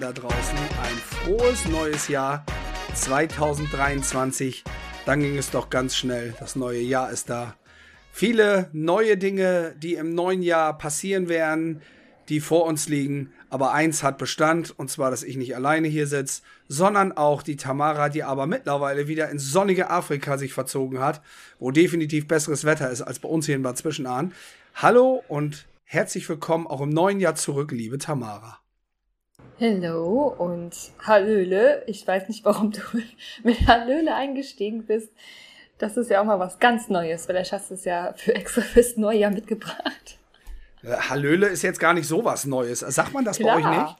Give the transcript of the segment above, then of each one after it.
da draußen. Ein frohes neues Jahr 2023. Dann ging es doch ganz schnell. Das neue Jahr ist da. Viele neue Dinge, die im neuen Jahr passieren werden, die vor uns liegen. Aber eins hat Bestand, und zwar, dass ich nicht alleine hier sitze, sondern auch die Tamara, die aber mittlerweile wieder ins sonnige Afrika sich verzogen hat, wo definitiv besseres Wetter ist als bei uns hier in Bad Zwischenahn. Hallo und herzlich willkommen auch im neuen Jahr zurück, liebe Tamara. Hallo und Hallöle. Ich weiß nicht, warum du mit Hallöle eingestiegen bist. Das ist ja auch mal was ganz Neues. Vielleicht hast du es ja für extra fürs Neujahr mitgebracht. Äh, Hallöle ist jetzt gar nicht so was Neues. Sagt man das Klar. bei euch nicht?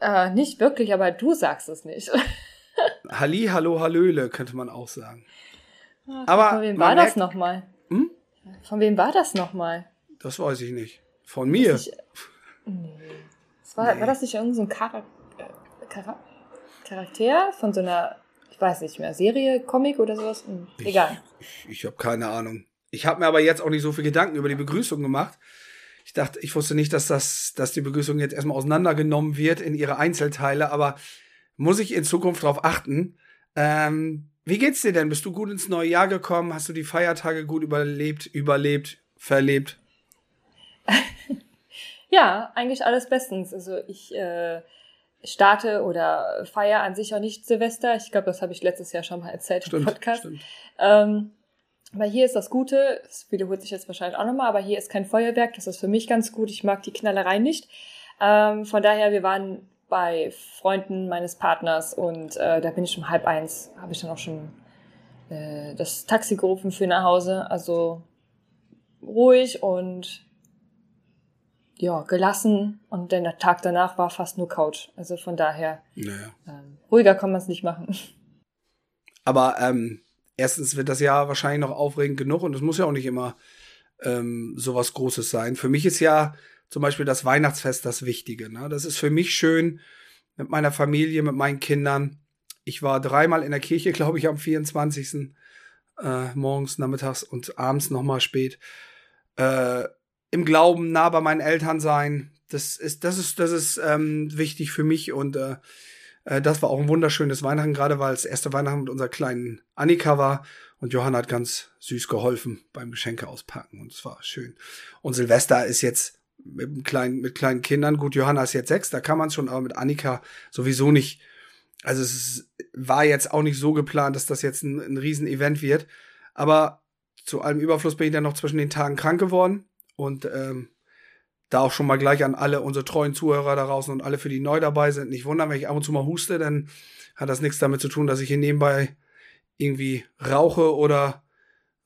Äh, nicht wirklich, aber du sagst es nicht. Halli, hallo, Hallöle könnte man auch sagen. Ach, aber von wem war das nochmal? Hm? Von wem war das nochmal? Das weiß ich nicht. Von mir. Ich, nee. Das war, nee. war das nicht irgendein so Char Char Charakter von so einer, ich weiß nicht mehr, Serie, Comic oder sowas? Hm, egal. Ich, ich, ich habe keine Ahnung. Ich habe mir aber jetzt auch nicht so viel Gedanken über die Begrüßung gemacht. Ich dachte, ich wusste nicht, dass das, dass die Begrüßung jetzt erstmal auseinandergenommen wird in ihre Einzelteile, aber muss ich in Zukunft darauf achten. Ähm, wie geht's dir denn? Bist du gut ins neue Jahr gekommen? Hast du die Feiertage gut überlebt, überlebt, verlebt? ja, eigentlich alles bestens. Also ich äh, starte oder feiere an sich auch nicht Silvester. Ich glaube, das habe ich letztes Jahr schon mal erzählt stimmt, im Podcast. Stimmt. Ähm, aber hier ist das Gute, es wiederholt sich jetzt wahrscheinlich auch nochmal, aber hier ist kein Feuerwerk, das ist für mich ganz gut. Ich mag die Knallerei nicht. Ähm, von daher, wir waren bei Freunden meines Partners und äh, da bin ich um halb eins, habe ich dann auch schon äh, das Taxi gerufen für nach Hause. Also ruhig und ja, gelassen und der Tag danach war fast nur Couch. Also von daher naja. ähm, ruhiger kann man es nicht machen. Aber ähm, erstens wird das Jahr wahrscheinlich noch aufregend genug und es muss ja auch nicht immer ähm, sowas Großes sein. Für mich ist ja zum Beispiel das Weihnachtsfest das Wichtige. Ne? Das ist für mich schön mit meiner Familie, mit meinen Kindern. Ich war dreimal in der Kirche, glaube ich, am 24. Äh, morgens, nachmittags und abends nochmal spät. Äh, Im Glauben nah bei meinen Eltern sein. Das ist, das ist, das ist ähm, wichtig für mich und äh, äh, das war auch ein wunderschönes Weihnachten, gerade weil es erste Weihnachten mit unserer kleinen Annika war. Und Johanna hat ganz süß geholfen beim Geschenke auspacken. Und es war schön. Und Silvester ist jetzt mit, kleinen, mit kleinen Kindern. Gut, Johanna ist jetzt sechs, da kann man schon, aber mit Annika sowieso nicht. Also es war jetzt auch nicht so geplant, dass das jetzt ein, ein Riesenevent wird. Aber zu allem Überfluss bin ich dann noch zwischen den Tagen krank geworden. Und ähm, da auch schon mal gleich an alle unsere treuen Zuhörer da draußen und alle, für die neu dabei sind. Nicht wundern, wenn ich ab und zu mal huste, dann hat das nichts damit zu tun, dass ich hier nebenbei irgendwie rauche oder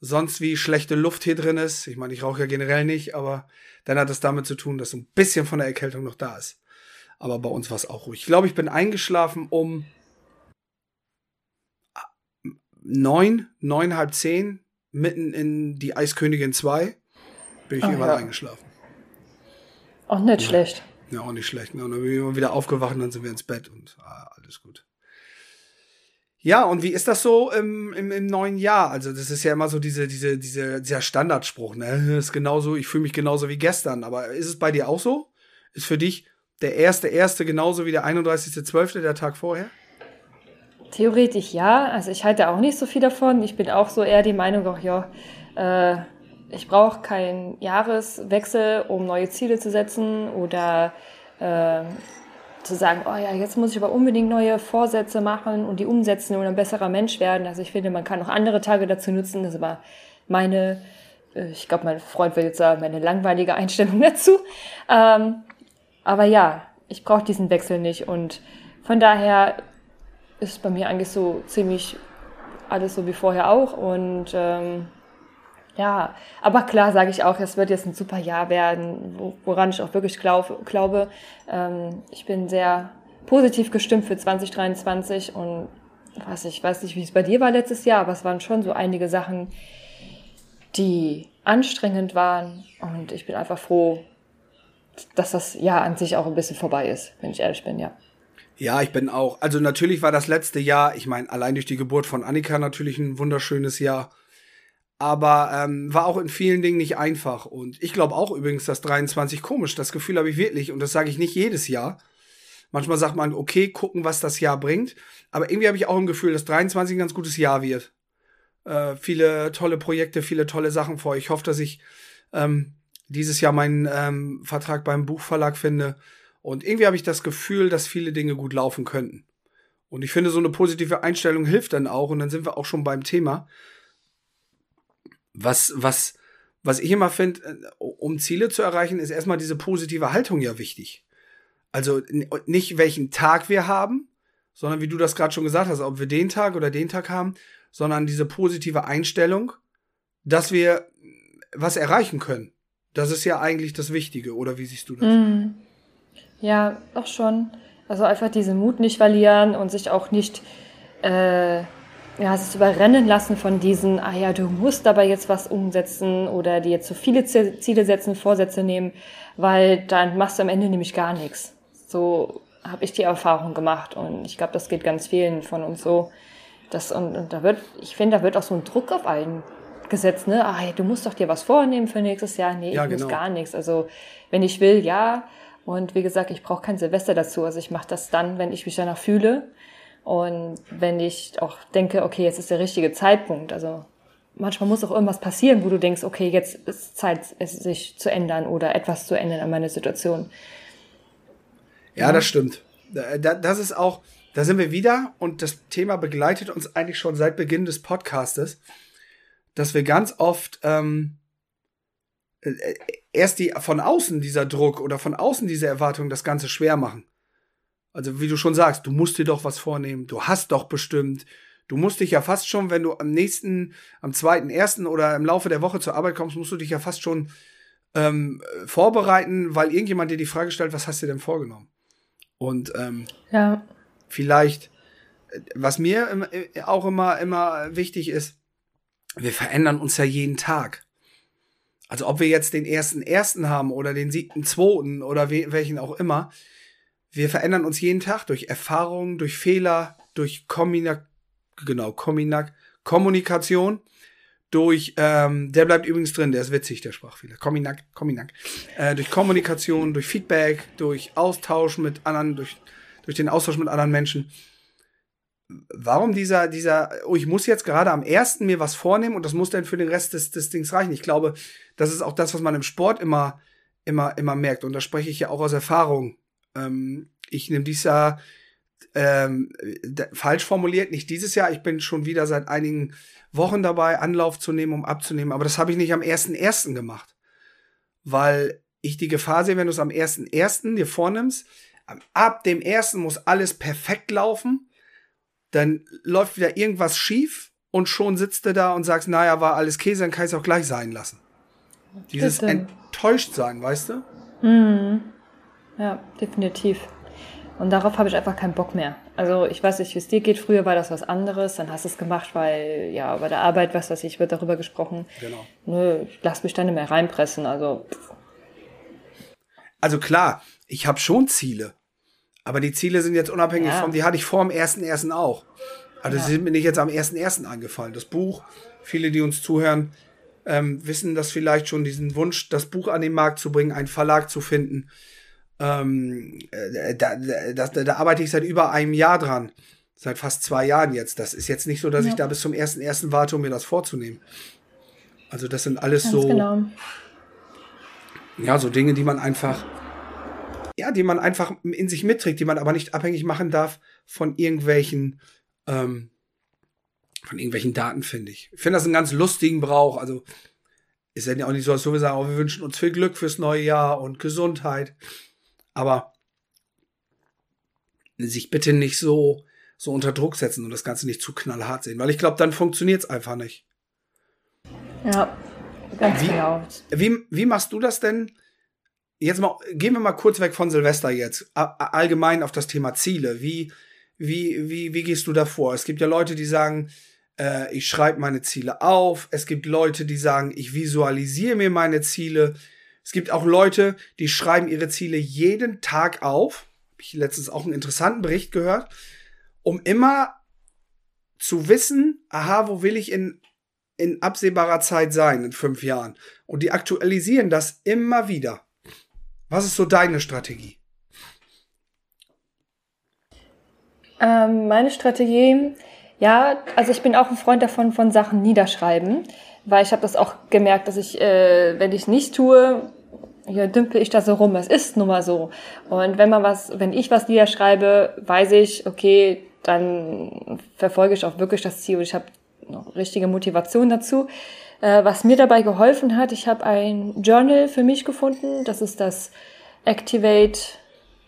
sonst wie schlechte Luft hier drin ist. Ich meine, ich rauche ja generell nicht, aber dann hat es damit zu tun, dass so ein bisschen von der Erkältung noch da ist. Aber bei uns war es auch ruhig. Ich glaube, ich bin eingeschlafen um neun, neun, halb zehn, mitten in die Eiskönigin 2, bin ich Ach, irgendwann ja. eingeschlafen. Auch nicht ja. schlecht. Ja, auch nicht schlecht. Ne? Und dann bin ich immer wieder aufgewacht und dann sind wir ins Bett und ah, alles gut. Ja, und wie ist das so im, im, im neuen Jahr? Also, das ist ja immer so diese, diese, diese, dieser Standardspruch, ne? Das ist genauso, ich fühle mich genauso wie gestern. Aber ist es bei dir auch so? Ist für dich der erste, erste genauso wie der 31.12., der Tag vorher? Theoretisch ja. Also ich halte auch nicht so viel davon. Ich bin auch so eher die Meinung, auch ja, äh, ich brauche keinen Jahreswechsel, um neue Ziele zu setzen oder äh, zu sagen, oh ja, jetzt muss ich aber unbedingt neue Vorsätze machen und die umsetzen und ein besserer Mensch werden. Also ich finde, man kann auch andere Tage dazu nutzen. Das ist aber meine, äh, ich glaube, mein Freund will jetzt sagen, meine langweilige Einstellung dazu. Ähm, aber ja, ich brauche diesen Wechsel nicht und von daher ist bei mir eigentlich so ziemlich alles so wie vorher auch und ähm, ja, aber klar sage ich auch, es wird jetzt ein super Jahr werden, woran ich auch wirklich glaub, glaube. Ähm, ich bin sehr positiv gestimmt für 2023 und was ich weiß nicht, wie es bei dir war letztes Jahr, aber es waren schon so einige Sachen, die anstrengend waren und ich bin einfach froh, dass das Jahr an sich auch ein bisschen vorbei ist, wenn ich ehrlich bin, ja. Ja, ich bin auch. Also natürlich war das letzte Jahr, ich meine, allein durch die Geburt von Annika natürlich ein wunderschönes Jahr. Aber ähm, war auch in vielen Dingen nicht einfach. Und ich glaube auch übrigens, dass 23 komisch. Das Gefühl habe ich wirklich und das sage ich nicht jedes Jahr. Manchmal sagt man, okay, gucken, was das Jahr bringt. Aber irgendwie habe ich auch ein Gefühl, dass 23 ein ganz gutes Jahr wird. Äh, viele tolle Projekte, viele tolle Sachen vor. Ich hoffe, dass ich ähm, dieses Jahr meinen ähm, Vertrag beim Buchverlag finde. Und irgendwie habe ich das Gefühl, dass viele Dinge gut laufen könnten. Und ich finde, so eine positive Einstellung hilft dann auch. Und dann sind wir auch schon beim Thema. Was, was, was ich immer finde, äh, um Ziele zu erreichen, ist erstmal diese positive Haltung ja wichtig. Also nicht welchen Tag wir haben, sondern wie du das gerade schon gesagt hast, ob wir den Tag oder den Tag haben, sondern diese positive Einstellung, dass wir was erreichen können. Das ist ja eigentlich das Wichtige, oder wie siehst du das? Mm. Ja, auch schon. Also einfach diesen Mut nicht verlieren und sich auch nicht äh, ja, sich überrennen lassen von diesen, ah ja, du musst aber jetzt was umsetzen oder dir jetzt so viele Ziele setzen, Vorsätze nehmen, weil dann machst du am Ende nämlich gar nichts. So habe ich die Erfahrung gemacht und ich glaube, das geht ganz vielen von uns so. Das, und, und da wird, ich finde, da wird auch so ein Druck auf einen gesetzt, ne? Ah, du musst doch dir was vornehmen für nächstes Jahr. Nee, ja, ich genau. muss gar nichts. Also, wenn ich will, ja. Und wie gesagt, ich brauche kein Silvester dazu. Also ich mache das dann, wenn ich mich danach fühle. Und wenn ich auch denke, okay, jetzt ist der richtige Zeitpunkt. Also manchmal muss auch irgendwas passieren, wo du denkst, okay, jetzt ist Zeit, es sich zu ändern oder etwas zu ändern an meiner Situation. Ja, das stimmt. Das ist auch, da sind wir wieder und das Thema begleitet uns eigentlich schon seit Beginn des Podcastes, dass wir ganz oft ähm, äh, erst die von außen dieser Druck oder von außen diese Erwartung das Ganze schwer machen. Also wie du schon sagst, du musst dir doch was vornehmen, du hast doch bestimmt, du musst dich ja fast schon, wenn du am nächsten, am zweiten, ersten oder im Laufe der Woche zur Arbeit kommst, musst du dich ja fast schon ähm, vorbereiten, weil irgendjemand dir die Frage stellt, was hast du denn vorgenommen? Und ähm, ja. vielleicht, was mir auch immer, immer wichtig ist, wir verändern uns ja jeden Tag. Also ob wir jetzt den ersten ersten haben oder den siebten zweiten oder welchen auch immer, wir verändern uns jeden Tag durch Erfahrungen, durch Fehler, durch Kommunik genau, Kommunik Kommunikation, durch, ähm, der bleibt übrigens drin, der ist witzig, der Sprachfehler. Kominak, Kominak. Äh, durch Kommunikation, durch Feedback, durch Austausch mit anderen, durch, durch den Austausch mit anderen Menschen. Warum dieser, dieser, oh, ich muss jetzt gerade am ersten mir was vornehmen und das muss dann für den Rest des, des Dings reichen. Ich glaube, das ist auch das, was man im Sport immer, immer, immer merkt. Und da spreche ich ja auch aus Erfahrung. Ähm, ich nehme dieses Jahr ähm, falsch formuliert, nicht dieses Jahr. Ich bin schon wieder seit einigen Wochen dabei, Anlauf zu nehmen, um abzunehmen. Aber das habe ich nicht am 1.1. gemacht. Weil ich die Gefahr sehe, wenn du es am 1.1. dir vornimmst, ab dem 1. muss alles perfekt laufen, dann läuft wieder irgendwas schief und schon sitzt du da und sagst, naja, war alles Käse, dann kann ich es auch gleich sein lassen. Dieses enttäuscht sein, weißt du? Mhm. Ja, definitiv. Und darauf habe ich einfach keinen Bock mehr. Also ich weiß nicht, wie es dir geht. Früher war das was anderes. Dann hast du es gemacht, weil ja bei der Arbeit, was weiß ich, wird darüber gesprochen. Genau. Nö, ich lass mich da nicht mehr reinpressen. Also. Also klar, ich habe schon Ziele. Aber die Ziele sind jetzt unabhängig ja. vom, die hatte ich vor dem ersten ersten auch. Also ja. sie sind mir nicht jetzt am ersten ersten angefallen. Das Buch, viele, die uns zuhören, ähm, wissen das vielleicht schon, diesen Wunsch, das Buch an den Markt zu bringen, einen Verlag zu finden ähm, äh, da, da, da arbeite ich seit über einem Jahr dran. Seit fast zwei Jahren jetzt. Das ist jetzt nicht so, dass ja. ich da bis zum ersten ersten warte, um mir das vorzunehmen. Also das sind alles Ganz so. Genau. Ja, so Dinge, die man einfach, ja, die man einfach in sich mitträgt, die man aber nicht abhängig machen darf von irgendwelchen, ähm, von irgendwelchen Daten, finde ich. Ich finde das einen ganz lustigen Brauch. Also ist ja auch nicht so, als wir sagen, oh, wir wünschen uns viel Glück fürs neue Jahr und Gesundheit. Aber sich bitte nicht so, so unter Druck setzen und das Ganze nicht zu knallhart sehen, weil ich glaube, dann funktioniert es einfach nicht. Ja, ganz wie, genau. Wie, wie machst du das denn? Jetzt mal, gehen wir mal kurz weg von Silvester jetzt. Allgemein auf das Thema Ziele. Wie, wie, wie, wie gehst du da vor? Es gibt ja Leute, die sagen, äh, ich schreibe meine Ziele auf. Es gibt Leute, die sagen, ich visualisiere mir meine Ziele. Es gibt auch Leute, die schreiben ihre Ziele jeden Tag auf. Habe ich letztens auch einen interessanten Bericht gehört, um immer zu wissen, aha, wo will ich in in absehbarer Zeit sein, in fünf Jahren. Und die aktualisieren das immer wieder. Was ist so deine Strategie? Ähm, meine Strategie, ja, also ich bin auch ein Freund davon, von Sachen niederschreiben, weil ich habe das auch gemerkt, dass ich, äh, wenn ich nicht tue, hier dümpel ich da so rum. Es ist nun mal so. Und wenn man was, wenn ich was niederschreibe, weiß ich, okay, dann verfolge ich auch wirklich das Ziel ich habe noch richtige Motivation dazu. Äh, was mir dabei geholfen hat, ich habe ein Journal für mich gefunden. Das ist das Activate,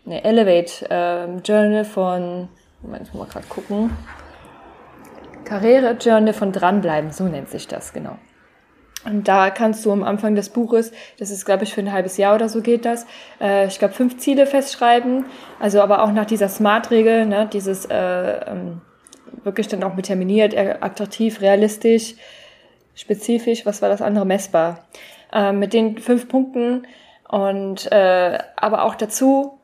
ne, Elevate äh, Journal von, Moment, ich muss mal gerade gucken. Karriere Journal von dranbleiben, so nennt sich das, genau. Und da kannst du am Anfang des Buches, das ist, glaube ich, für ein halbes Jahr oder so geht das, äh, ich glaube, fünf Ziele festschreiben. Also aber auch nach dieser Smart-Regel, ne, dieses äh, ähm, wirklich dann auch determiniert, attraktiv, realistisch, spezifisch, was war das andere, messbar. Äh, mit den fünf Punkten und äh, aber auch dazu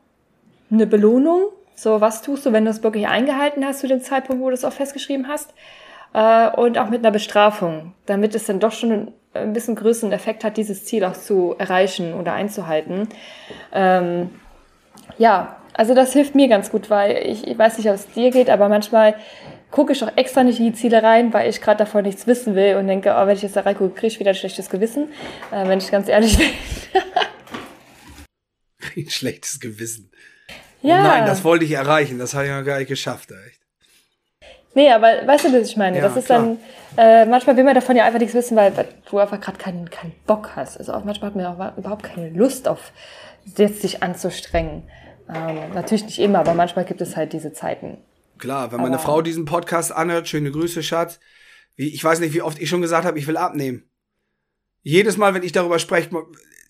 eine Belohnung. So, was tust du, wenn du es wirklich eingehalten hast zu dem Zeitpunkt, wo du es auch festgeschrieben hast? Äh, und auch mit einer Bestrafung, damit es dann doch schon ein bisschen größeren Effekt hat, dieses Ziel auch zu erreichen oder einzuhalten. Ähm, ja, also das hilft mir ganz gut, weil ich, ich weiß nicht, ob es dir geht, aber manchmal gucke ich auch extra nicht in die Ziele rein, weil ich gerade davon nichts wissen will und denke, oh, wenn ich jetzt da reingucke, kriege ich wieder ein schlechtes Gewissen, äh, wenn ich ganz ehrlich bin. ein schlechtes Gewissen. Oh ja. Oh nein, das wollte ich erreichen, das habe ich noch gar nicht geschafft, echt. Nee, aber weißt du, was ich meine? Ja, das ist klar. dann, äh, manchmal will man davon ja einfach nichts wissen, weil, weil du einfach gerade keinen, keinen Bock hast. Also auch manchmal hat man ja auch überhaupt keine Lust auf, jetzt sich anzustrengen. Ähm, natürlich nicht immer, aber manchmal gibt es halt diese Zeiten. Klar, wenn meine Frau diesen Podcast anhört, schöne Grüße, Schatz. Wie, ich weiß nicht, wie oft ich schon gesagt habe, ich will abnehmen. Jedes Mal, wenn ich darüber spreche,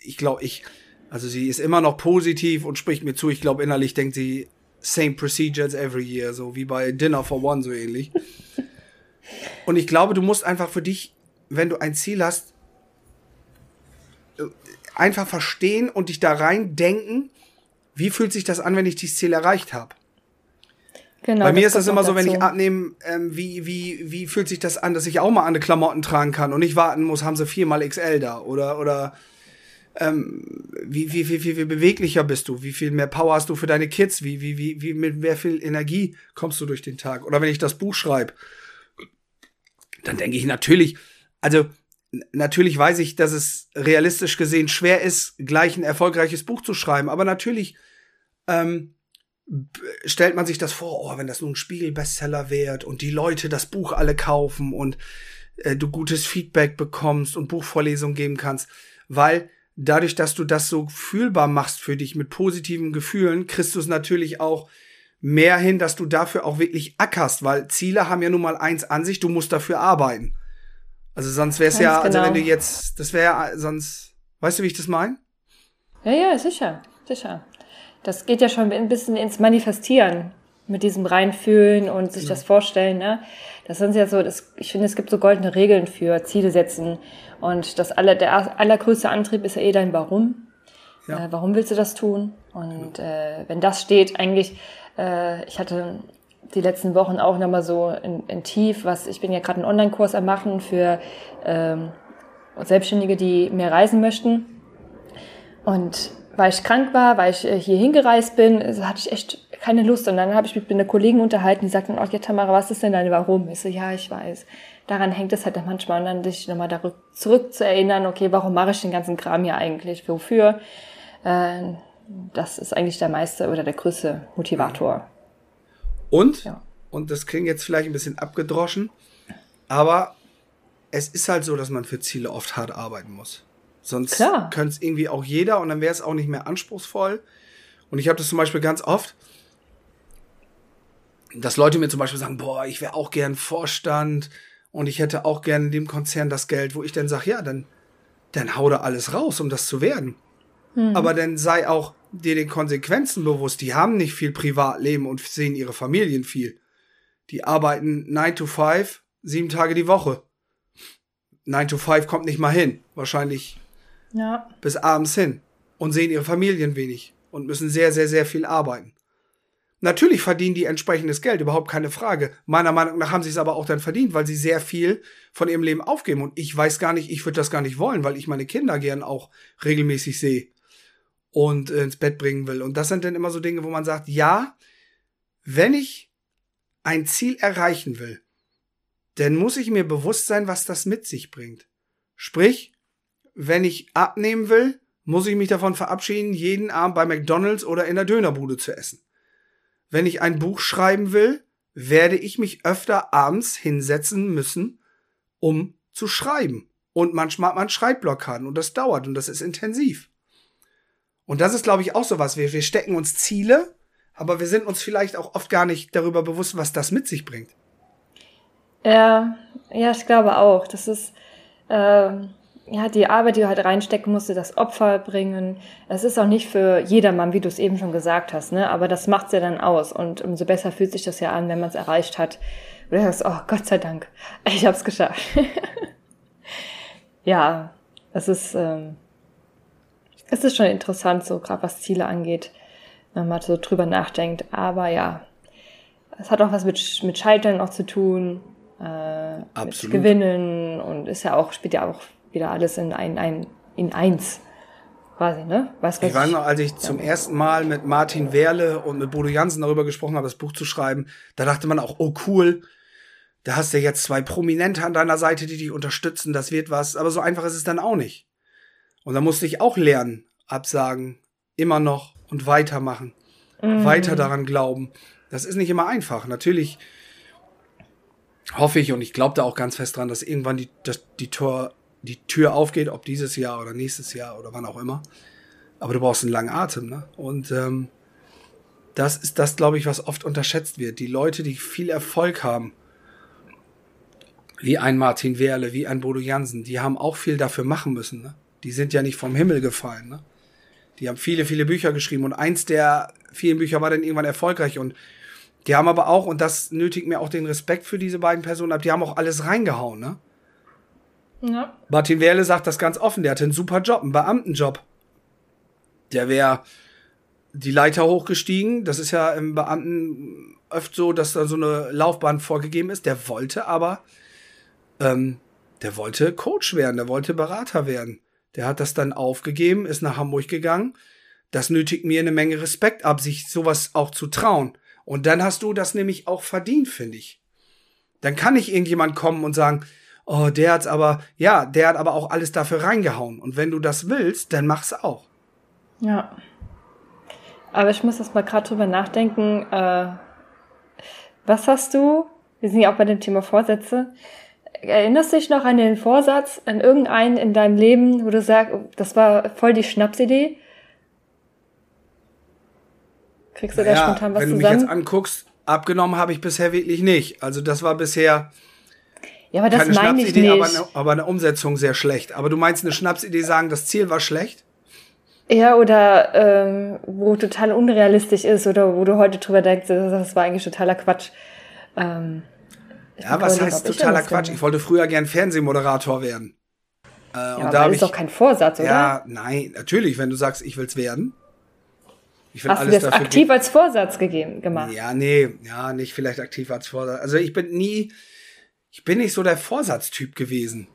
ich glaube, ich, also sie ist immer noch positiv und spricht mir zu. Ich glaube, innerlich denkt sie, same procedures every year, so wie bei Dinner for One, so ähnlich. Und ich glaube, du musst einfach für dich, wenn du ein Ziel hast, äh, einfach verstehen und dich da rein denken, wie fühlt sich das an, wenn ich dieses Ziel erreicht habe. Genau, Bei mir ist das immer so, wenn ich abnehme, ähm, wie, wie, wie fühlt sich das an, dass ich auch mal andere Klamotten tragen kann und nicht warten muss, haben sie viermal XL da oder, oder ähm, wie, wie, wie, wie, wie beweglicher bist du, wie viel mehr Power hast du für deine Kids, wie, wie, wie, wie mit mehr viel Energie kommst du durch den Tag. Oder wenn ich das Buch schreibe, dann denke ich natürlich, also natürlich weiß ich, dass es realistisch gesehen schwer ist, gleich ein erfolgreiches Buch zu schreiben, aber natürlich ähm, stellt man sich das vor, oh, wenn das nun ein Spiegel-Bestseller wird und die Leute das Buch alle kaufen und äh, du gutes Feedback bekommst und Buchvorlesungen geben kannst, weil dadurch, dass du das so fühlbar machst für dich mit positiven Gefühlen, kriegst du es natürlich auch mehr hin, dass du dafür auch wirklich ackerst, weil Ziele haben ja nun mal eins an sich, du musst dafür arbeiten. Also sonst wäre es ja, genau. also wenn du genau. jetzt, das wäre sonst, weißt du, wie ich das meine? Ja, ja, sicher, sicher. Das geht ja schon ein bisschen ins Manifestieren mit diesem Reinfühlen und sich ja. das vorstellen, ne? Das sind ja so, das, ich finde, es gibt so goldene Regeln für Ziele setzen. Und das aller, der allergrößte Antrieb ist ja eh dein Warum. Ja. Äh, warum willst du das tun? Und äh, wenn das steht, eigentlich, äh, ich hatte die letzten Wochen auch nochmal so in, in Tief, was ich bin ja gerade einen Online-Kurs am machen für ähm, Selbstständige, die mehr reisen möchten. Und weil ich krank war, weil ich äh, hier hingereist bin, hatte ich echt keine Lust. Und dann habe ich mich mit einer Kollegin unterhalten, die sagten, oh ja Tamara, was ist denn deine Warum? Ich so, ja, ich weiß. Daran hängt es halt manchmal, und dann sich nochmal zurück zu erinnern, okay, warum mache ich den ganzen Kram hier eigentlich? Wofür? Äh, das ist eigentlich der meiste oder der größte Motivator. Und, ja. und das klingt jetzt vielleicht ein bisschen abgedroschen, aber es ist halt so, dass man für Ziele oft hart arbeiten muss. Sonst könnte es irgendwie auch jeder und dann wäre es auch nicht mehr anspruchsvoll. Und ich habe das zum Beispiel ganz oft, dass Leute mir zum Beispiel sagen, boah, ich wäre auch gern Vorstand und ich hätte auch gern in dem Konzern das Geld, wo ich dann sage, ja, dann, dann hau da alles raus, um das zu werden. Mhm. Aber dann sei auch dir den Konsequenzen bewusst. Die haben nicht viel Privatleben und sehen ihre Familien viel. Die arbeiten 9 to 5, sieben Tage die Woche. 9 to 5 kommt nicht mal hin. Wahrscheinlich ja. bis abends hin. Und sehen ihre Familien wenig und müssen sehr, sehr, sehr viel arbeiten. Natürlich verdienen die entsprechendes Geld, überhaupt keine Frage. Meiner Meinung nach haben sie es aber auch dann verdient, weil sie sehr viel von ihrem Leben aufgeben. Und ich weiß gar nicht, ich würde das gar nicht wollen, weil ich meine Kinder gern auch regelmäßig sehe und ins Bett bringen will. Und das sind dann immer so Dinge, wo man sagt, ja, wenn ich ein Ziel erreichen will, dann muss ich mir bewusst sein, was das mit sich bringt. Sprich, wenn ich abnehmen will, muss ich mich davon verabschieden, jeden Abend bei McDonald's oder in der Dönerbude zu essen wenn ich ein Buch schreiben will, werde ich mich öfter abends hinsetzen müssen, um zu schreiben. Und manchmal hat man Schreibblockaden und das dauert und das ist intensiv. Und das ist, glaube ich, auch so was. Wir, wir stecken uns Ziele, aber wir sind uns vielleicht auch oft gar nicht darüber bewusst, was das mit sich bringt. Ja, ja, ich glaube auch. Das ist, ähm, ja, die Arbeit, die du halt reinstecken musst, das Opfer bringen. Es ist auch nicht für jedermann, wie du es eben schon gesagt hast, ne? Aber das macht's ja dann aus. Und umso besser fühlt sich das ja an, wenn man es erreicht hat. Und du sagst, oh Gott sei Dank, ich hab's geschafft. ja, es ist, ähm, es ist schon interessant, so gerade was Ziele angeht, wenn man so drüber nachdenkt. Aber ja, es hat auch was mit, mit Scheitern auch zu tun, äh, Absolut. mit Gewinnen und ist ja auch, spielt ja auch wieder alles in ein, ein in eins. Quasi, ne? Weißt, was ich weiß noch, als ich ja. zum ersten Mal mit Martin Werle und mit Bodo Jansen darüber gesprochen habe, das Buch zu schreiben, da dachte man auch, oh cool, da hast du jetzt zwei Prominente an deiner Seite, die dich unterstützen, das wird was. Aber so einfach ist es dann auch nicht. Und da musste ich auch lernen, absagen, immer noch und weitermachen, mhm. weiter daran glauben. Das ist nicht immer einfach. Natürlich hoffe ich und ich glaube da auch ganz fest dran, dass irgendwann die, dass die Tor, die Tür aufgeht, ob dieses Jahr oder nächstes Jahr oder wann auch immer. Aber du brauchst einen langen Atem, ne? Und ähm, das ist das, glaube ich, was oft unterschätzt wird. Die Leute, die viel Erfolg haben, wie ein Martin Werle, wie ein Bodo Jansen, die haben auch viel dafür machen müssen. Ne? Die sind ja nicht vom Himmel gefallen. Ne? Die haben viele, viele Bücher geschrieben und eins der vielen Bücher war dann irgendwann erfolgreich und die haben aber auch, und das nötigt mir auch den Respekt für diese beiden Personen ab, die haben auch alles reingehauen, ne? Ja. Martin Werle sagt das ganz offen, der hatte einen super Job, einen Beamtenjob. Der wäre die Leiter hochgestiegen. Das ist ja im Beamten oft so, dass da so eine Laufbahn vorgegeben ist. Der wollte aber, ähm, der wollte Coach werden, der wollte Berater werden. Der hat das dann aufgegeben, ist nach Hamburg gegangen. Das nötigt mir eine Menge Respekt ab, sich sowas auch zu trauen. Und dann hast du das nämlich auch verdient, finde ich. Dann kann nicht irgendjemand kommen und sagen, oh, der hat's aber, ja, der hat aber auch alles dafür reingehauen. Und wenn du das willst, dann mach's auch. Ja. Aber ich muss das mal gerade drüber nachdenken. Äh, was hast du? Wir sind ja auch bei dem Thema Vorsätze. Erinnerst du dich noch an den Vorsatz, an irgendeinen in deinem Leben, wo du sagst, oh, das war voll die Schnapsidee? Kriegst du naja, da spontan was wenn zusammen? Wenn du mich jetzt anguckst, abgenommen habe ich bisher wirklich nicht. Also das war bisher ja, aber das Keine meine ich nicht. Aber eine, aber eine Umsetzung sehr schlecht. Aber du meinst eine Schnapsidee sagen, das Ziel war schlecht? Ja, oder ähm, wo total unrealistisch ist oder wo du heute drüber denkst, das war eigentlich totaler Quatsch. Ähm, ja, was heißt totaler Quatsch? Ich wollte früher gern Fernsehmoderator werden. Äh, ja, und aber da ist ich, doch kein Vorsatz, oder? Ja, nein, natürlich, wenn du sagst, ich will's werden. Ich will Hast alles du das aktiv als Vorsatz gegeben, gemacht? Ja, nee, ja, nicht vielleicht aktiv als Vorsatz. Also ich bin nie, ich bin nicht so der Vorsatztyp gewesen.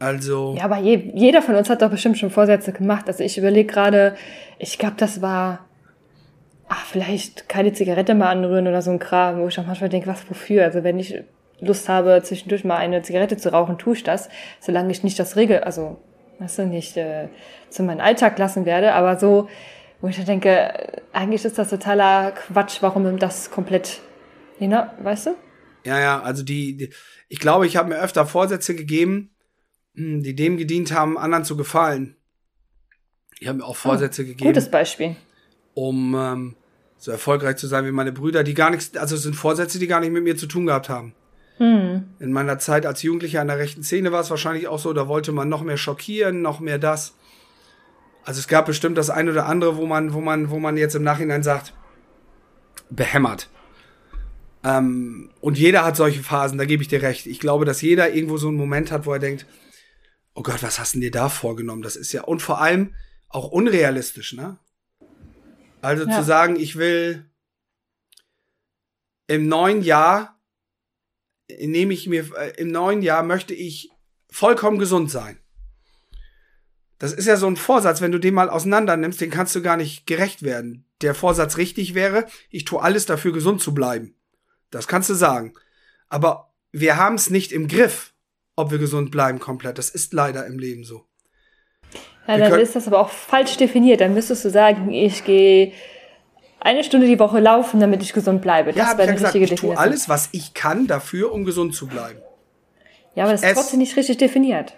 Also. Ja, aber je, jeder von uns hat doch bestimmt schon Vorsätze gemacht. Also ich überlege gerade, ich glaube, das war, ach, vielleicht keine Zigarette mal anrühren oder so ein Kram, wo ich auch manchmal denke, was wofür? Also wenn ich Lust habe, zwischendurch mal eine Zigarette zu rauchen, tue ich das, solange ich nicht das Regel, also, weißt du, nicht äh, zu meinem Alltag lassen werde, aber so, wo ich dann denke, eigentlich ist das totaler Quatsch, warum das komplett, ne, weißt du? Ja, ja, also die, die ich glaube, ich habe mir öfter Vorsätze gegeben, hm, die dem gedient haben, anderen zu gefallen. Ich habe mir auch Vorsätze oh, gegeben. Gutes Beispiel. Um ähm, so erfolgreich zu sein wie meine Brüder, die gar nichts, also es sind Vorsätze, die gar nicht mit mir zu tun gehabt haben. Hm. In meiner Zeit als Jugendlicher in der rechten Szene war es wahrscheinlich auch so, da wollte man noch mehr schockieren, noch mehr das. Also es gab bestimmt das eine oder andere, wo man, wo man, wo man jetzt im Nachhinein sagt, behämmert. Ähm, und jeder hat solche Phasen, da gebe ich dir recht. Ich glaube, dass jeder irgendwo so einen Moment hat, wo er denkt, oh Gott, was hast du dir da vorgenommen? Das ist ja, und vor allem auch unrealistisch, ne? Also ja. zu sagen, ich will im neuen Jahr nehme ich mir, äh, im neuen Jahr möchte ich vollkommen gesund sein. Das ist ja so ein Vorsatz, wenn du den mal auseinander nimmst, den kannst du gar nicht gerecht werden. Der Vorsatz richtig wäre, ich tue alles dafür, gesund zu bleiben. Das kannst du sagen. Aber wir haben es nicht im Griff, ob wir gesund bleiben komplett. Das ist leider im Leben so. Ja, dann ist das aber auch falsch definiert. Dann müsstest du sagen, ich gehe eine Stunde die Woche laufen, damit ich gesund bleibe. Das ja, wäre eine gesagt, ich tue alles, was ich kann, dafür, um gesund zu bleiben. Ja, aber das ist trotzdem nicht richtig definiert.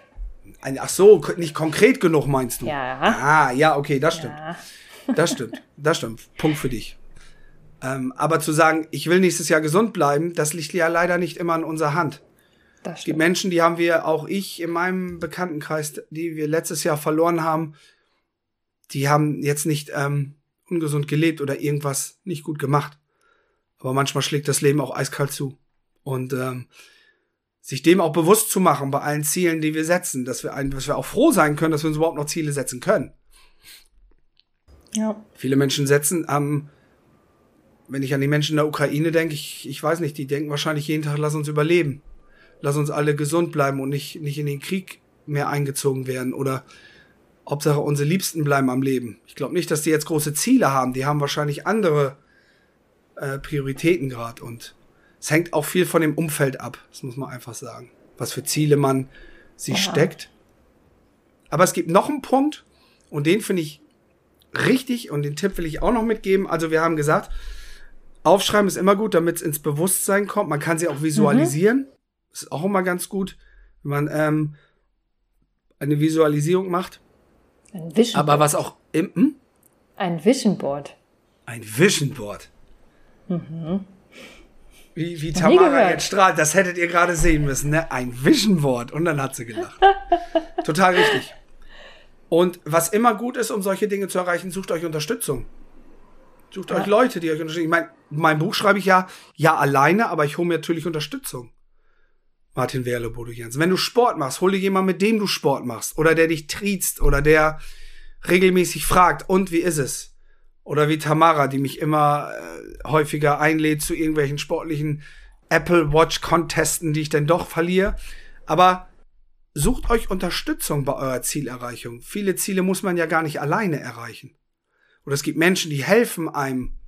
Ach so, nicht konkret genug meinst du? Ja. Ah, ja, okay, das stimmt. Ja. Das stimmt, das stimmt. Punkt für dich. Ähm, aber zu sagen, ich will nächstes Jahr gesund bleiben, das liegt ja leider nicht immer in unserer Hand. Die Menschen, die haben wir, auch ich in meinem Bekanntenkreis, die wir letztes Jahr verloren haben, die haben jetzt nicht ähm, ungesund gelebt oder irgendwas nicht gut gemacht. Aber manchmal schlägt das Leben auch eiskalt zu. Und ähm, sich dem auch bewusst zu machen bei allen Zielen, die wir setzen, dass wir, ein, dass wir auch froh sein können, dass wir uns überhaupt noch Ziele setzen können. Ja. Viele Menschen setzen am, ähm, wenn ich an die Menschen in der Ukraine denke, ich, ich weiß nicht, die denken wahrscheinlich jeden Tag, lass uns überleben. Lass uns alle gesund bleiben und nicht, nicht in den Krieg mehr eingezogen werden oder Hauptsache unsere Liebsten bleiben am Leben. Ich glaube nicht, dass die jetzt große Ziele haben. Die haben wahrscheinlich andere äh, Prioritäten gerade und es hängt auch viel von dem Umfeld ab. Das muss man einfach sagen. Was für Ziele man sich ja. steckt. Aber es gibt noch einen Punkt und den finde ich richtig und den Tipp will ich auch noch mitgeben. Also wir haben gesagt, aufschreiben ist immer gut, damit es ins Bewusstsein kommt. Man kann sie auch visualisieren. Mhm. Ist auch immer ganz gut, wenn man ähm, eine Visualisierung macht. Ein Vision Aber was auch im. Hm? Ein Vision Board. Ein Vision Board. Mhm. Wie, wie Tamara jetzt strahlt, das hättet ihr gerade sehen müssen, ne? Ein Vision Board. Und dann hat sie gelacht. Total richtig. Und was immer gut ist, um solche Dinge zu erreichen, sucht euch Unterstützung. Sucht ja. euch Leute, die euch unterstützen. Ich meine, mein Buch schreibe ich ja, ja alleine, aber ich hole mir natürlich Unterstützung. Martin Werle, Bodo Jens. Wenn du Sport machst, hol dir jemanden, mit dem du Sport machst. Oder der dich triezt. Oder der regelmäßig fragt, und wie ist es? Oder wie Tamara, die mich immer äh, häufiger einlädt zu irgendwelchen sportlichen Apple Watch Contesten, die ich dann doch verliere. Aber sucht euch Unterstützung bei eurer Zielerreichung. Viele Ziele muss man ja gar nicht alleine erreichen. Oder es gibt Menschen, die helfen einem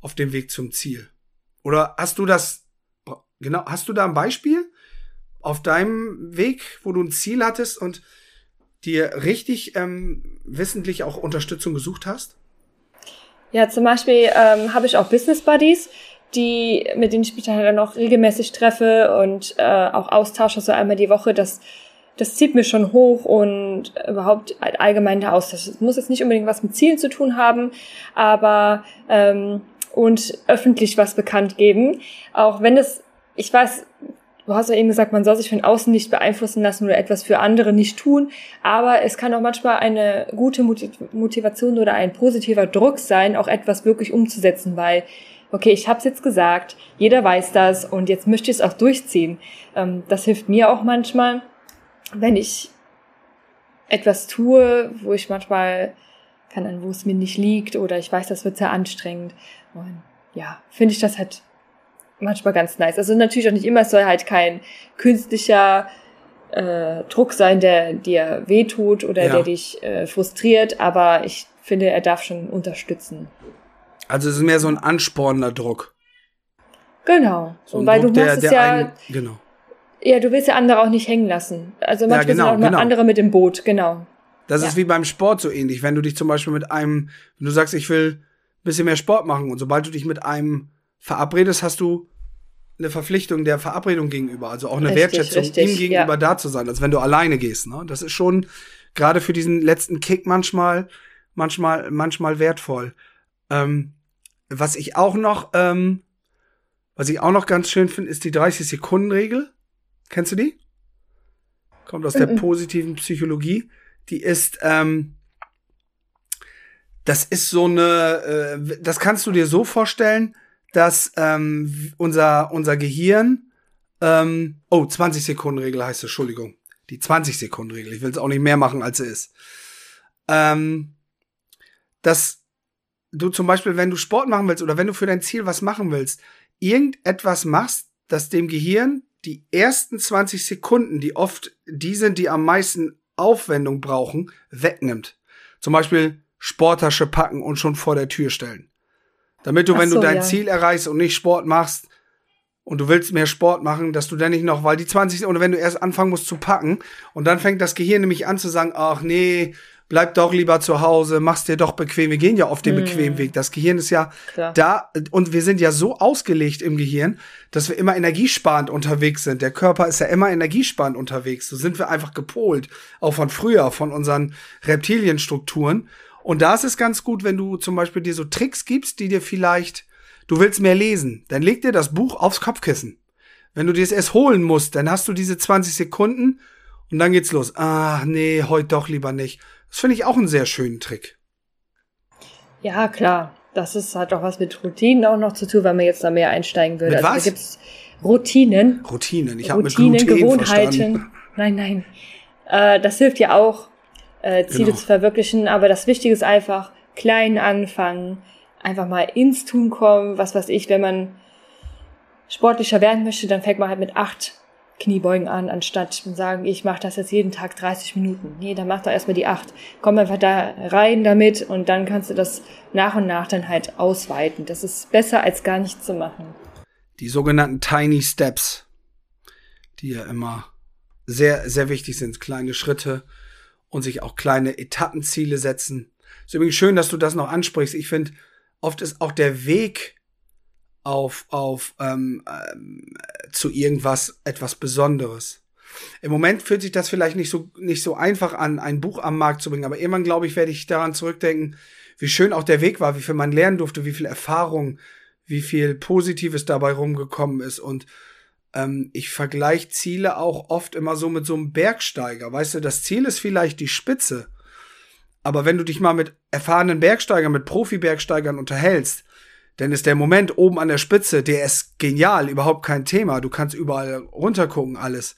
auf dem Weg zum Ziel. Oder hast du das, genau, hast du da ein Beispiel? Auf deinem Weg, wo du ein Ziel hattest und dir richtig ähm, wissentlich auch Unterstützung gesucht hast? Ja, zum Beispiel ähm, habe ich auch Business Buddies, die, mit denen ich mich dann auch regelmäßig treffe und äh, auch austausche, so einmal die Woche. Das, das zieht mir schon hoch und überhaupt allgemein der Austausch. Es muss jetzt nicht unbedingt was mit Zielen zu tun haben, aber ähm, und öffentlich was bekannt geben. Auch wenn es, ich weiß, Du hast ja eben gesagt, man soll sich von außen nicht beeinflussen lassen oder etwas für andere nicht tun. Aber es kann auch manchmal eine gute Motivation oder ein positiver Druck sein, auch etwas wirklich umzusetzen, weil, okay, ich habe es jetzt gesagt, jeder weiß das und jetzt möchte ich es auch durchziehen. Ähm, das hilft mir auch manchmal, wenn ich etwas tue, wo ich manchmal kann, wo es mir nicht liegt oder ich weiß, das wird sehr anstrengend. Und ja, finde ich das halt manchmal ganz nice. Also natürlich auch nicht immer, es soll halt kein künstlicher äh, Druck sein, der dir wehtut oder ja. der dich äh, frustriert, aber ich finde, er darf schon unterstützen. Also es ist mehr so ein anspornender Druck. Genau. So weil Druck, du machst der, es ja. Einen, genau. Ja, du willst ja andere auch nicht hängen lassen. Also manchmal ja, genau, sind auch genau. andere mit im Boot, genau. Das ja. ist wie beim Sport so ähnlich. Wenn du dich zum Beispiel mit einem, wenn du sagst, ich will ein bisschen mehr Sport machen und sobald du dich mit einem verabredest, hast du eine Verpflichtung der Verabredung gegenüber, also auch eine richtig, Wertschätzung richtig, ihm gegenüber ja. da zu sein, als wenn du alleine gehst. Ne? Das ist schon gerade für diesen letzten Kick manchmal, manchmal, manchmal wertvoll. Ähm, was ich auch noch, ähm, was ich auch noch ganz schön finde, ist die 30-Sekunden-Regel. Kennst du die? Kommt aus mm -mm. der positiven Psychologie. Die ist, ähm, das ist so eine, äh, das kannst du dir so vorstellen, dass ähm, unser, unser Gehirn, ähm, oh, 20 Sekunden Regel heißt es, Entschuldigung. Die 20 Sekunden Regel. Ich will es auch nicht mehr machen, als sie ist. Ähm, dass du zum Beispiel, wenn du Sport machen willst oder wenn du für dein Ziel was machen willst, irgendetwas machst, das dem Gehirn die ersten 20 Sekunden, die oft die sind, die am meisten Aufwendung brauchen, wegnimmt. Zum Beispiel Sporttasche packen und schon vor der Tür stellen. Damit du, Ach wenn so, du dein ja. Ziel erreichst und nicht Sport machst und du willst mehr Sport machen, dass du dann nicht noch, weil die 20 oder wenn du erst anfangen musst zu packen und dann fängt das Gehirn nämlich an zu sagen, ach nee, bleib doch lieber zu Hause, mach's dir doch bequem. Wir gehen ja auf den mm. bequemen Weg. Das Gehirn ist ja Klar. da und wir sind ja so ausgelegt im Gehirn, dass wir immer energiesparend unterwegs sind. Der Körper ist ja immer energiesparend unterwegs. So sind wir einfach gepolt, auch von früher, von unseren Reptilienstrukturen. Und da ist es ganz gut, wenn du zum Beispiel dir so Tricks gibst, die dir vielleicht, du willst mehr lesen, dann leg dir das Buch aufs Kopfkissen. Wenn du dir es erst holen musst, dann hast du diese 20 Sekunden und dann geht's los. Ah, nee, heute doch lieber nicht. Das finde ich auch einen sehr schönen Trick. Ja, klar. Das ist, hat auch was mit Routinen auch noch zu tun, weil man jetzt da mehr einsteigen würde. Mit was? Also da gibt's Routinen. Routinen. Ich habe mit Gluten Gewohnheiten. Verstanden. Nein, nein. Äh, das hilft ja auch, äh, Ziele genau. zu verwirklichen. Aber das Wichtige ist einfach, klein anfangen, einfach mal ins Tun kommen. Was weiß ich, wenn man sportlicher werden möchte, dann fängt man halt mit acht Kniebeugen an, anstatt zu sagen, ich mache das jetzt jeden Tag 30 Minuten. Nee, dann mach doch erstmal die acht. Komm einfach da rein damit und dann kannst du das nach und nach dann halt ausweiten. Das ist besser als gar nichts zu machen. Die sogenannten Tiny Steps, die ja immer sehr, sehr wichtig sind. Kleine Schritte und sich auch kleine Etappenziele setzen. Ist übrigens schön, dass du das noch ansprichst. Ich finde, oft ist auch der Weg auf, auf ähm, ähm, zu irgendwas etwas Besonderes. Im Moment fühlt sich das vielleicht nicht so, nicht so einfach an, ein Buch am Markt zu bringen, aber irgendwann, glaube ich, werde ich daran zurückdenken, wie schön auch der Weg war, wie viel man lernen durfte, wie viel Erfahrung, wie viel Positives dabei rumgekommen ist. Und ähm, ich vergleiche Ziele auch oft immer so mit so einem Bergsteiger. Weißt du, das Ziel ist vielleicht die Spitze. Aber wenn du dich mal mit erfahrenen Bergsteigern, mit Profi-Bergsteigern unterhältst, denn ist der Moment oben an der Spitze, der ist genial, überhaupt kein Thema. Du kannst überall runtergucken, alles.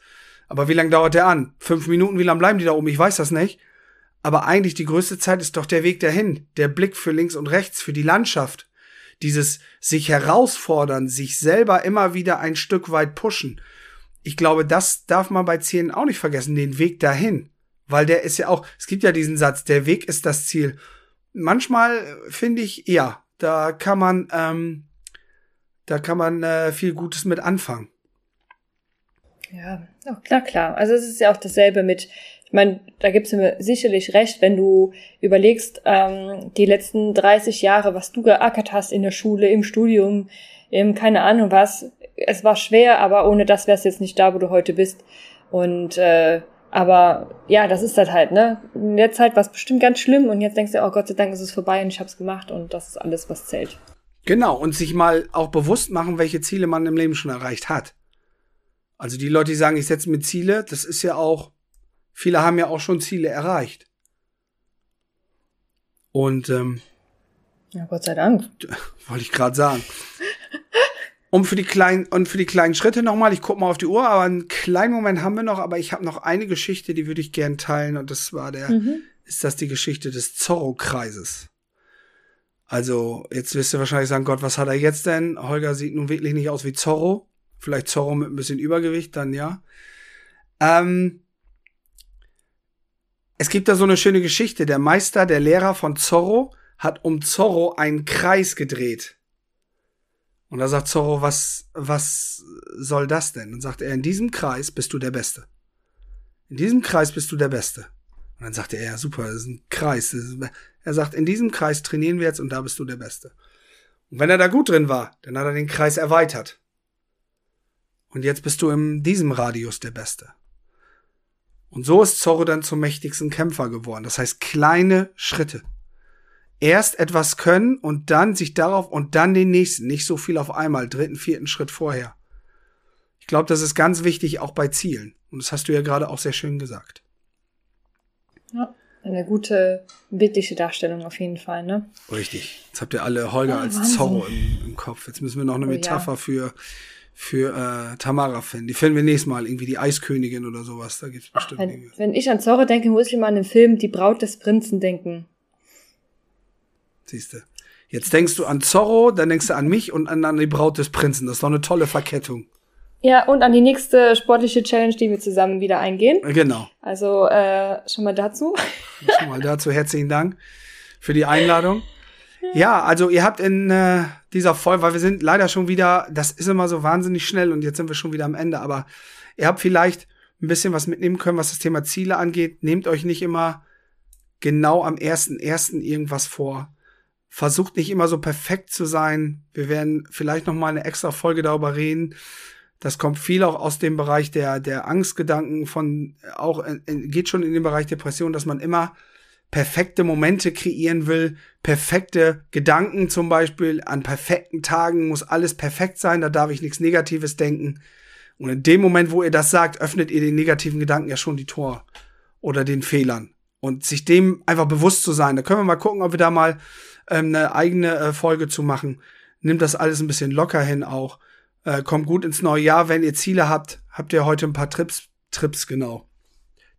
Aber wie lange dauert der an? Fünf Minuten, wie lange bleiben die da oben? Ich weiß das nicht. Aber eigentlich die größte Zeit ist doch der Weg dahin. Der Blick für links und rechts, für die Landschaft. Dieses sich herausfordern, sich selber immer wieder ein Stück weit pushen. Ich glaube, das darf man bei Zielen auch nicht vergessen, den Weg dahin. Weil der ist ja auch, es gibt ja diesen Satz, der Weg ist das Ziel. Manchmal finde ich, ja, da kann man, ähm, da kann man äh, viel Gutes mit anfangen. Ja, auch klar, klar. Also es ist ja auch dasselbe mit, ich meine, da gibt's mir sicherlich recht, wenn du überlegst, ähm, die letzten 30 Jahre, was du geackert hast in der Schule, im Studium, im keine Ahnung was, es war schwer, aber ohne das wärst jetzt nicht da, wo du heute bist. Und äh, aber ja, das ist das halt, ne? In der Zeit war es bestimmt ganz schlimm und jetzt denkst du, oh Gott sei Dank ist es vorbei und ich hab's gemacht und das ist alles, was zählt. Genau, und sich mal auch bewusst machen, welche Ziele man im Leben schon erreicht hat. Also die Leute, die sagen, ich setze mir Ziele, das ist ja auch, viele haben ja auch schon Ziele erreicht. Und ähm, ja, Gott sei Dank. Wollte ich gerade sagen. Um für die kleinen und für die kleinen Schritte nochmal, ich gucke mal auf die Uhr, aber einen kleinen Moment haben wir noch, aber ich habe noch eine Geschichte, die würde ich gern teilen und das war der, mhm. ist das die Geschichte des Zorro-Kreises. Also, jetzt wirst du wahrscheinlich sagen, Gott, was hat er jetzt denn? Holger sieht nun wirklich nicht aus wie Zorro. Vielleicht Zorro mit ein bisschen Übergewicht, dann ja. Ähm, es gibt da so eine schöne Geschichte. Der Meister, der Lehrer von Zorro, hat um Zorro einen Kreis gedreht. Und da sagt Zorro, was, was soll das denn? Und sagt er, in diesem Kreis bist du der Beste. In diesem Kreis bist du der Beste. Und dann sagt er, ja, super, das ist ein Kreis. Er sagt, in diesem Kreis trainieren wir jetzt und da bist du der Beste. Und wenn er da gut drin war, dann hat er den Kreis erweitert. Und jetzt bist du in diesem Radius der Beste. Und so ist Zorro dann zum mächtigsten Kämpfer geworden. Das heißt, kleine Schritte erst etwas können und dann sich darauf und dann den nächsten, nicht so viel auf einmal, dritten, vierten Schritt vorher. Ich glaube, das ist ganz wichtig auch bei Zielen. Und das hast du ja gerade auch sehr schön gesagt. Ja, eine gute bildliche Darstellung auf jeden Fall, ne? Richtig. Jetzt habt ihr alle Holger ja, als. Zorro im, im, Kopf. Jetzt müssen wir noch eine oh, Metapher ja. für für äh, Tamara finden. Die finden wir nächstes Mal, irgendwie die Eiskönigin oder sowas. Da gibt's bestimmt wenn, wenn ich an Zorro denke, muss ich immer an den Film Die Braut des Prinzen denken. Siehste. Jetzt denkst du an Zorro, dann denkst du an mich und an, an die Braut des Prinzen. Das ist doch eine tolle Verkettung. Ja, und an die nächste sportliche Challenge, die wir zusammen wieder eingehen. Genau. Also äh, schon mal dazu. Schon mal dazu herzlichen Dank für die Einladung. Ja, also ihr habt in äh, dieser Folge, weil wir sind leider schon wieder, das ist immer so wahnsinnig schnell und jetzt sind wir schon wieder am Ende, aber ihr habt vielleicht ein bisschen was mitnehmen können, was das Thema Ziele angeht. Nehmt euch nicht immer genau am ersten ersten irgendwas vor. Versucht nicht immer so perfekt zu sein. Wir werden vielleicht noch mal eine extra Folge darüber reden. Das kommt viel auch aus dem Bereich der der Angstgedanken von auch in, geht schon in den Bereich Depression, dass man immer perfekte Momente kreieren will, perfekte Gedanken zum Beispiel, an perfekten Tagen muss alles perfekt sein, da darf ich nichts Negatives denken. Und in dem Moment, wo ihr das sagt, öffnet ihr den negativen Gedanken ja schon die Tor oder den Fehlern. Und sich dem einfach bewusst zu sein. Da können wir mal gucken, ob wir da mal ähm, eine eigene äh, Folge zu machen. Nimmt das alles ein bisschen locker hin auch. Äh, kommt gut ins neue Jahr. Wenn ihr Ziele habt, habt ihr heute ein paar Trips, Trips, genau.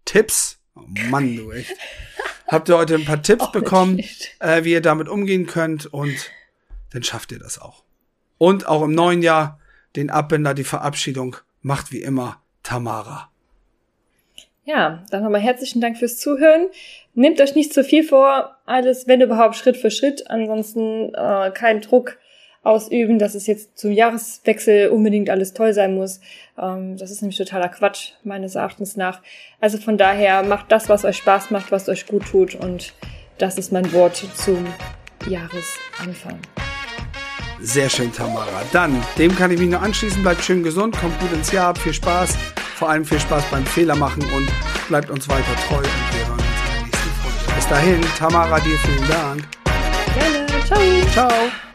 Tipps. Oh Mann, du echt. habt ihr heute ein paar Tipps bekommen, äh, wie ihr damit umgehen könnt und dann schafft ihr das auch. Und auch im neuen Jahr den Abbinder, die Verabschiedung macht wie immer Tamara. Ja, dann nochmal herzlichen Dank fürs Zuhören. Nehmt euch nicht zu viel vor, alles, wenn überhaupt, Schritt für Schritt. Ansonsten äh, kein Druck ausüben, dass es jetzt zum Jahreswechsel unbedingt alles toll sein muss. Ähm, das ist nämlich totaler Quatsch, meines Erachtens nach. Also von daher macht das, was euch Spaß macht, was euch gut tut. Und das ist mein Wort zum Jahresanfang. Sehr schön, Tamara. Dann, dem kann ich mich nur anschließen. Bleibt schön gesund, kommt gut ins Jahr, viel Spaß. Vor allem viel Spaß beim Fehler machen und bleibt uns weiter treu und wir hören uns in der nächsten Folge. Bis dahin, Tamara, dir vielen Dank. Gerne. Ciao. Ciao.